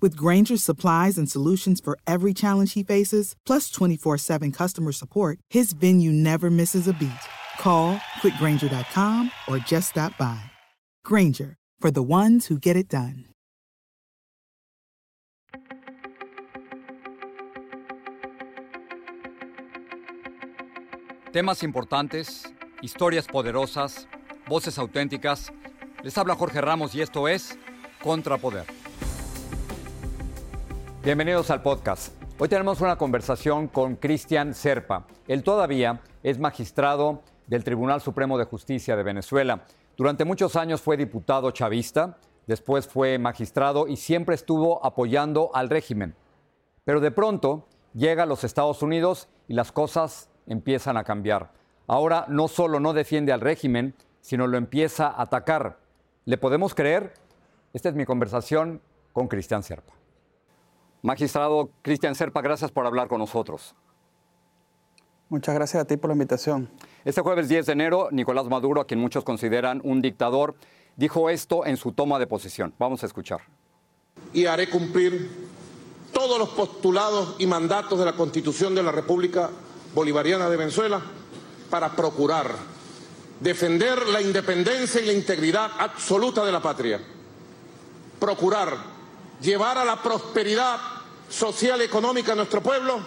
With Granger's supplies and solutions for every challenge he faces, plus 24 7 customer support, his venue never misses a beat. Call quickgranger.com or just stop by. Granger, for the ones who get it done. Temas importantes, historias poderosas, voces auténticas. Les habla Jorge Ramos y esto es Contrapoder. Bienvenidos al podcast. Hoy tenemos una conversación con Cristian Serpa. Él todavía es magistrado del Tribunal Supremo de Justicia de Venezuela. Durante muchos años fue diputado chavista, después fue magistrado y siempre estuvo apoyando al régimen. Pero de pronto llega a los Estados Unidos y las cosas empiezan a cambiar. Ahora no solo no defiende al régimen, sino lo empieza a atacar. ¿Le podemos creer? Esta es mi conversación con Cristian Serpa. Magistrado Cristian Serpa, gracias por hablar con nosotros. Muchas gracias a ti por la invitación. Este jueves 10 de enero, Nicolás Maduro, a quien muchos consideran un dictador, dijo esto en su toma de posesión. Vamos a escuchar. Y haré cumplir todos los postulados y mandatos de la Constitución de la República Bolivariana de Venezuela para procurar defender la independencia y la integridad absoluta de la patria. Procurar llevar a la prosperidad social y económica a nuestro pueblo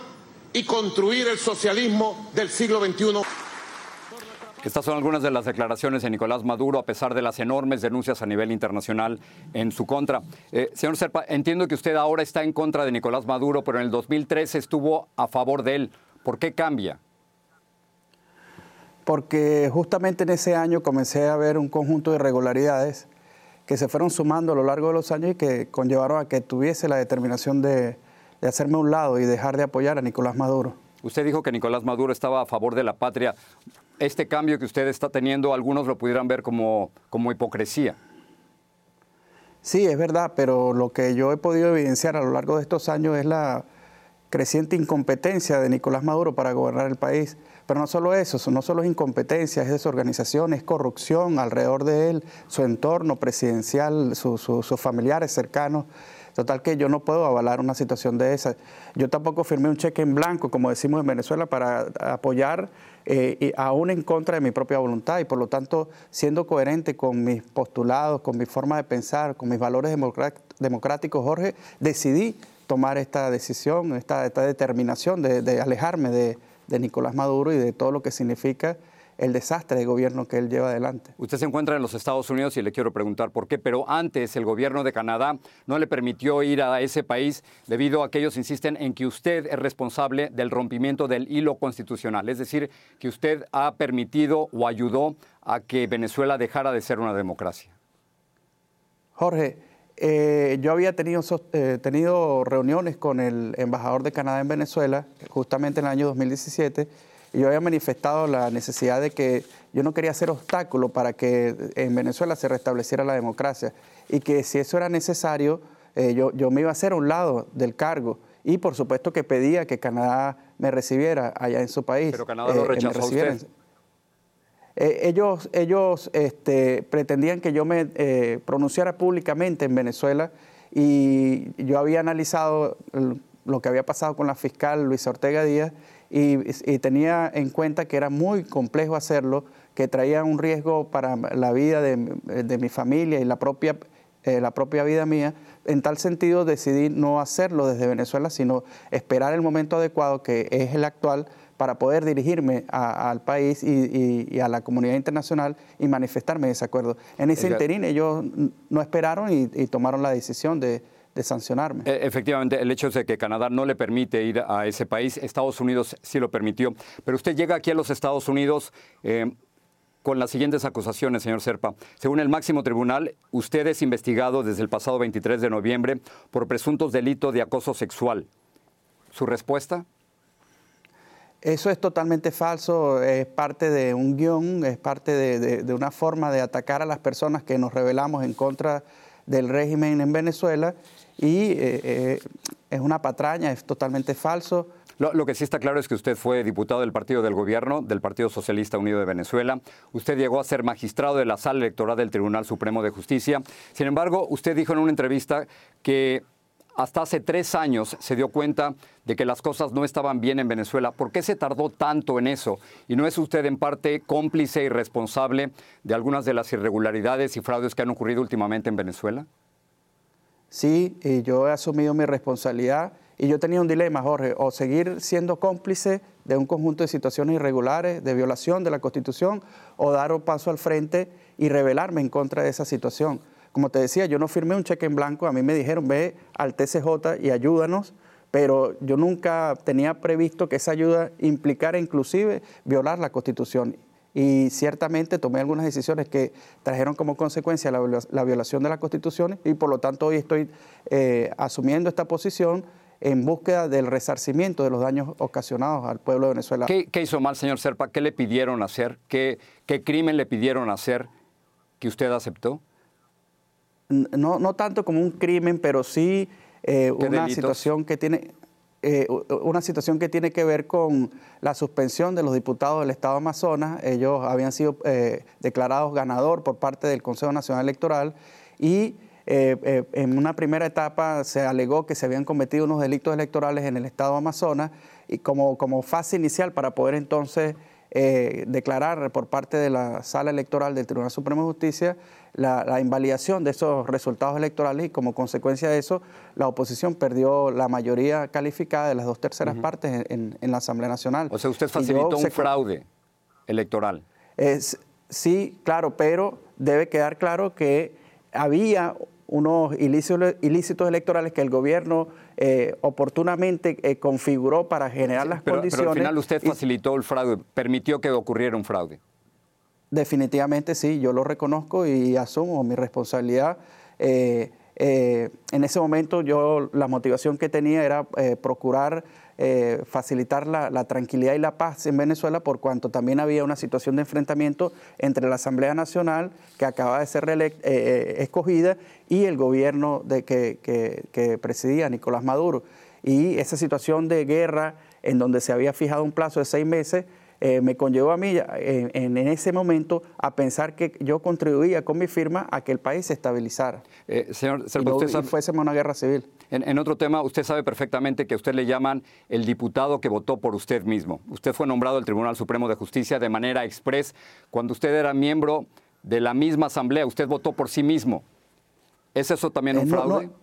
y construir el socialismo del siglo XXI. Estas son algunas de las declaraciones de Nicolás Maduro a pesar de las enormes denuncias a nivel internacional en su contra. Eh, señor Serpa, entiendo que usted ahora está en contra de Nicolás Maduro, pero en el 2013 estuvo a favor de él. ¿Por qué cambia? Porque justamente en ese año comencé a ver un conjunto de irregularidades que se fueron sumando a lo largo de los años y que conllevaron a que tuviese la determinación de, hacerme a un lado y dejar de apoyar a Nicolás Maduro. Usted dijo que Nicolás Maduro estaba a favor de la patria. Este cambio que usted está teniendo, algunos lo pudieran ver como, como hipocresía. Sí, es verdad, pero lo que yo he podido evidenciar a lo largo de estos años es la creciente incompetencia de Nicolás Maduro para gobernar el país. Pero no solo eso, no solo es incompetencia, es desorganización, es corrupción alrededor de él, su entorno presidencial, sus familiares cercanos. Total que yo no puedo avalar una situación de esa. Yo tampoco firmé un cheque en blanco, como decimos en Venezuela, para apoyar eh, aún en contra de mi propia voluntad y por lo tanto siendo coherente con mis postulados, con mi forma de pensar, con mis valores democráticos, Jorge, decidí tomar esta decisión, esta, determinación de alejarme de, de Nicolás Maduro y de todo lo que significa el desastre de gobierno que él lleva adelante. Usted se encuentra en los Estados Unidos y le quiero preguntar por qué, pero antes el gobierno de Canadá no le permitió ir a ese país debido a que ellos insisten en que usted es responsable del rompimiento del hilo constitucional, es decir, que usted ha permitido o ayudó a que Venezuela dejara de ser una democracia. Jorge, eh, yo había tenido, eh, tenido reuniones con el embajador de Canadá en Venezuela, justamente en el año 2017, y yo había manifestado la necesidad de que yo no quería ser obstáculo para que en Venezuela se restableciera la democracia y que si eso era necesario, eh, yo, yo, me iba a hacer a un lado del cargo. Y por supuesto que pedía que Canadá me recibiera allá en su país. Pero Canadá lo rechazó a usted. Eh, ellos ellos este, pretendían que yo me eh, pronunciara públicamente en Venezuela y yo había analizado lo que había pasado con la fiscal Luisa Ortega Díaz y, tenía en cuenta que era muy complejo hacerlo, que traía un riesgo para la vida de, mi familia y la propia eh, la propia vida mía. En tal sentido decidí no hacerlo desde Venezuela, sino esperar el momento adecuado, que es el actual, para poder dirigirme al país y, a la comunidad internacional y manifestarme desacuerdo. En ese interín ellos no esperaron y, tomaron la decisión de, sancionarme. E, efectivamente, el hecho es de que Canadá no le permite ir a ese país, Estados Unidos sí lo permitió, pero usted llega aquí a los Estados Unidos. Eh, con las siguientes acusaciones, señor Serpa. Según el máximo tribunal, usted es investigado desde el pasado 23 de noviembre por presuntos delitos de acoso sexual. ¿Su respuesta? Eso es totalmente falso, es parte de un guion, es parte de, una forma de atacar a las personas que nos rebelamos en contra del régimen en Venezuela y eh, eh, es una patraña, es totalmente falso. Lo, que sí está claro es que usted fue diputado del partido del gobierno, del Partido Socialista Unido de Venezuela. Usted llegó a ser magistrado de la sala electoral del Tribunal Supremo de Justicia. Sin embargo, usted dijo en una entrevista que hasta hace tres años se dio cuenta de que las cosas no estaban bien en Venezuela. ¿Por qué se tardó tanto en eso? ¿Y no es usted en parte cómplice y responsable de algunas de las irregularidades y fraudes que han ocurrido últimamente en Venezuela? Sí, y yo he asumido mi responsabilidad y yo tenía un dilema, Jorge, o seguir siendo cómplice de un conjunto de situaciones irregulares, de violación de la Constitución, o dar un paso al frente y rebelarme en contra de esa situación. Como te decía, yo no firmé un cheque en blanco, a mí me dijeron, ve al TCJ y ayúdanos, pero yo nunca tenía previsto que esa ayuda implicara inclusive violar la Constitución. Y ciertamente tomé algunas decisiones que trajeron como consecuencia la, violación de la Constitución y por lo tanto hoy estoy eh, asumiendo esta posición en búsqueda del resarcimiento de los daños ocasionados al pueblo de Venezuela. ¿Qué, hizo mal, señor Serpa? ¿Qué le pidieron hacer? ¿Qué, ¿Qué, crimen le pidieron hacer que usted aceptó? No, no tanto como un crimen, pero sí eh, una situación que tiene... Eh, una situación que tiene que ver con la suspensión de los diputados del Estado de Amazonas. Ellos habían sido eh, declarados ganador por parte del Consejo Nacional Electoral y eh, en una primera etapa se alegó que se habían cometido unos delitos electorales en el estado de Amazonas y como, como fase inicial para poder entonces declarar por parte de la sala electoral del Tribunal Supremo de Justicia la, invalidación de esos resultados electorales y como consecuencia de eso la oposición perdió la mayoría calificada de las dos terceras partes en, la Asamblea Nacional. O sea, usted facilitó un fraude electoral. sí, claro, pero debe quedar claro que había unos ilícitos, electorales que el gobierno eh, oportunamente eh, configuró para generar las condiciones. Pero al final usted facilitó el fraude, permitió que ocurriera un fraude. Definitivamente sí, yo lo reconozco y asumo mi responsabilidad. Eh, en ese momento yo la motivación que tenía era procurar eh, facilitar la, tranquilidad y la paz en Venezuela, por cuanto también había una situación de enfrentamiento entre la Asamblea Nacional, que acaba de ser eh, eh, escogida, y el gobierno de que, que presidía Nicolás Maduro. Y esa situación de guerra, en donde se había fijado un plazo de seis meses, eh, me conllevó a mí en, ese momento a pensar que yo contribuía con mi firma a que el país se estabilizara. Eh, señor, y, usted sabe, fuésemos una guerra civil. En, otro tema, usted sabe perfectamente que a usted le llaman el diputado que votó por usted mismo. Usted fue nombrado al Tribunal Supremo de Justicia de manera express cuando usted era miembro de la misma asamblea. Usted votó por sí mismo. ¿Es eso también un eh, fraude? No,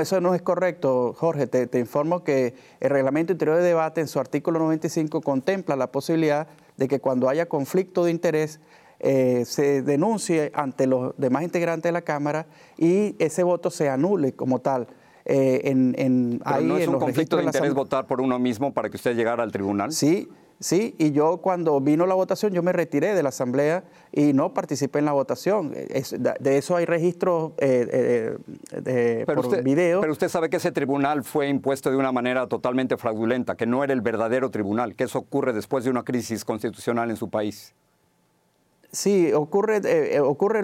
eso no es correcto, Jorge. Te, informo que el Reglamento Interior de Debate en su artículo 95 contempla la posibilidad de que cuando haya conflicto de interés eh, se denuncie ante los demás integrantes de la Cámara y ese voto se anule como tal. Eh, en, ¿No es un conflicto de interés votar por uno mismo para que usted llegara al tribunal? Sí, Sí, y yo cuando vino la votación, yo me retiré de la asamblea y no participé en la votación. de eso hay registros eh, eh, por usted, video. Pero usted sabe que ese tribunal fue impuesto de una manera totalmente fraudulenta, que no era el verdadero tribunal, que eso ocurre después de una crisis constitucional en su país. Sí, ocurre, eh, ocurre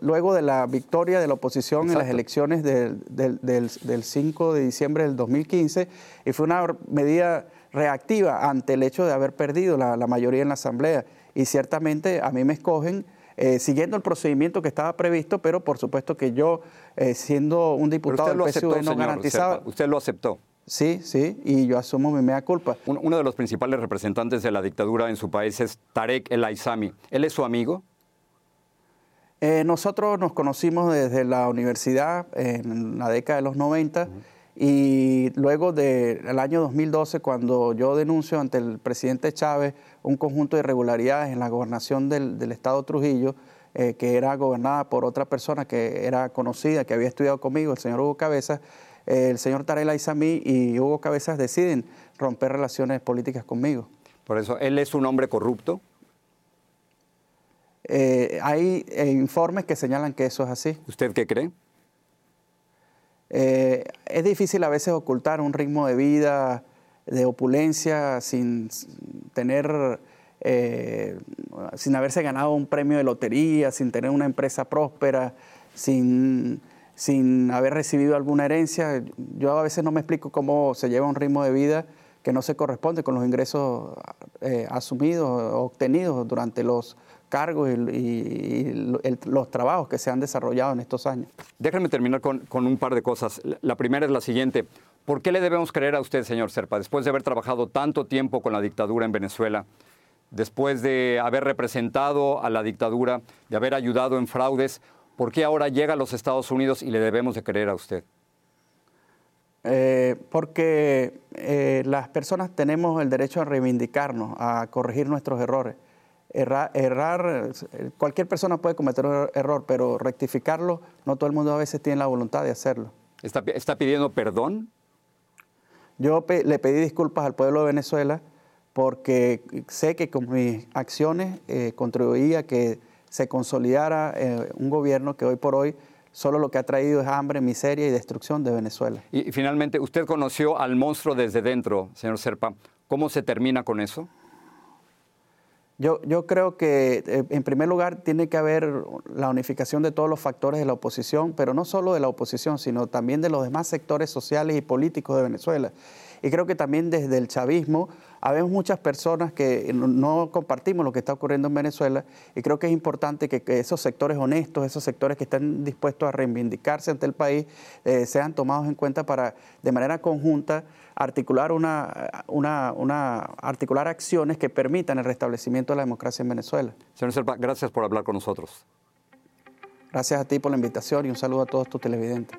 luego de la victoria de la oposición en las elecciones del, del, del 5 de diciembre del 2015 y fue una medida reactiva ante el hecho de haber perdido la, mayoría en la Asamblea. Y ciertamente a mí me escogen eh, siguiendo el procedimiento que estaba previsto, pero por supuesto que yo, eh, siendo un diputado del PSUV, no garantizaba... Usted lo aceptó. Sí, sí, y yo asumo mi mea culpa. Uno de los principales representantes de la dictadura en su país es Tarek El Aizami. ¿Él es su amigo? Eh, nosotros nos conocimos desde la universidad en la década de los 90 y luego del año 2012, cuando yo denuncio ante el presidente Chávez un conjunto de irregularidades en la gobernación del, estado Trujillo, eh, que era gobernada por otra persona que era conocida, que había estudiado conmigo, el señor Hugo Cabezas, eh, el señor Tarela Isamí y Hugo Cabezas deciden romper relaciones políticas conmigo. Por eso, ¿él es un hombre corrupto? Eh, hay informes que señalan que eso es así. ¿Usted qué cree? Eh, es difícil a veces ocultar un ritmo de vida de opulencia sin tener, sin haberse ganado un premio de lotería, sin tener una empresa próspera, sin, sin haber recibido alguna herencia. Yo a veces no me explico cómo se lleva un ritmo de vida que no se corresponde con los ingresos asumidos, obtenidos durante los cargos y, los trabajos que se han desarrollado en estos años. Déjenme terminar con, un par de cosas. La primera es la siguiente. ¿Por qué le debemos creer a usted, señor Serpa, después de haber trabajado tanto tiempo con la dictadura en Venezuela, después de haber representado a la dictadura, de haber ayudado en fraudes, ¿por qué ahora llega a los Estados Unidos y le debemos de creer a usted? Eh, porque eh, las personas tenemos el derecho a reivindicarnos, a corregir nuestros errores errar, cualquier persona puede cometer un error, pero rectificarlo, no todo el mundo a veces tiene la voluntad de hacerlo. ¿Está, pidiendo perdón? Yo le pedí disculpas al pueblo de Venezuela porque sé que con mis acciones eh, contribuía a que se consolidara eh, un gobierno que hoy por hoy solo lo que ha traído es hambre, miseria y destrucción de Venezuela. y finalmente, usted conoció al monstruo desde dentro, señor Serpa. ¿Cómo se termina con eso? Yo, yo creo que, eh, en primer lugar, tiene que haber la unificación de todos los factores de la oposición, pero no solo de la oposición, sino también de los demás sectores sociales y políticos de Venezuela. Y creo que también desde el chavismo habemos muchas personas que no compartimos lo que está ocurriendo en Venezuela y creo que es importante que, esos sectores honestos, esos sectores que están dispuestos a reivindicarse ante el país, eh, sean tomados en cuenta para de manera conjunta articular, una, una, articular acciones que permitan el restablecimiento de la democracia en Venezuela. Señor Serpa, gracias por hablar con nosotros. Gracias a ti por la invitación y un saludo a todos tus televidentes.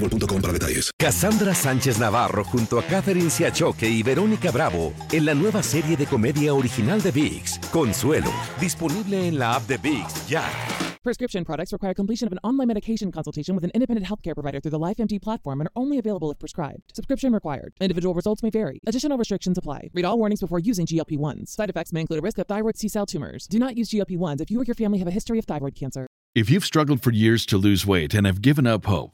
boostmobile.com para detalles. Cassandra Sánchez Navarro junto a Catherine Siachoque y Verónica Bravo en la nueva serie de comedia original de VIX, Consuelo, disponible en la app de VIX ya. Prescription products require completion of an online medication consultation with an independent healthcare provider through the LifeMD platform and are only available if prescribed. Subscription required. Individual results may vary. Additional restrictions apply. Read all warnings before using GLP-1s. Side effects may include a risk of thyroid C-cell tumors. Do not use GLP-1s if you or your family have a history of thyroid cancer. If you've struggled for years to lose weight and have given up hope,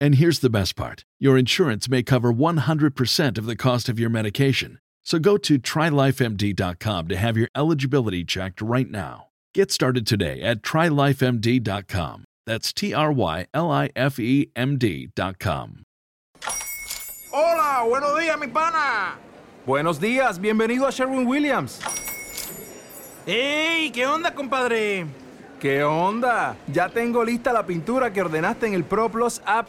And here's the best part your insurance may cover 100% of the cost of your medication. So go to trylifemd.com to have your eligibility checked right now. Get started today at trylifemd.com. That's T R Y L I F E M D.com. Hola, buenos días, mi pana. Buenos días, bienvenido a Sherwin Williams. ¡Ey! ¿Qué onda, compadre? ¿Qué onda? Ya tengo lista la pintura que ordenaste en el ProPlus app.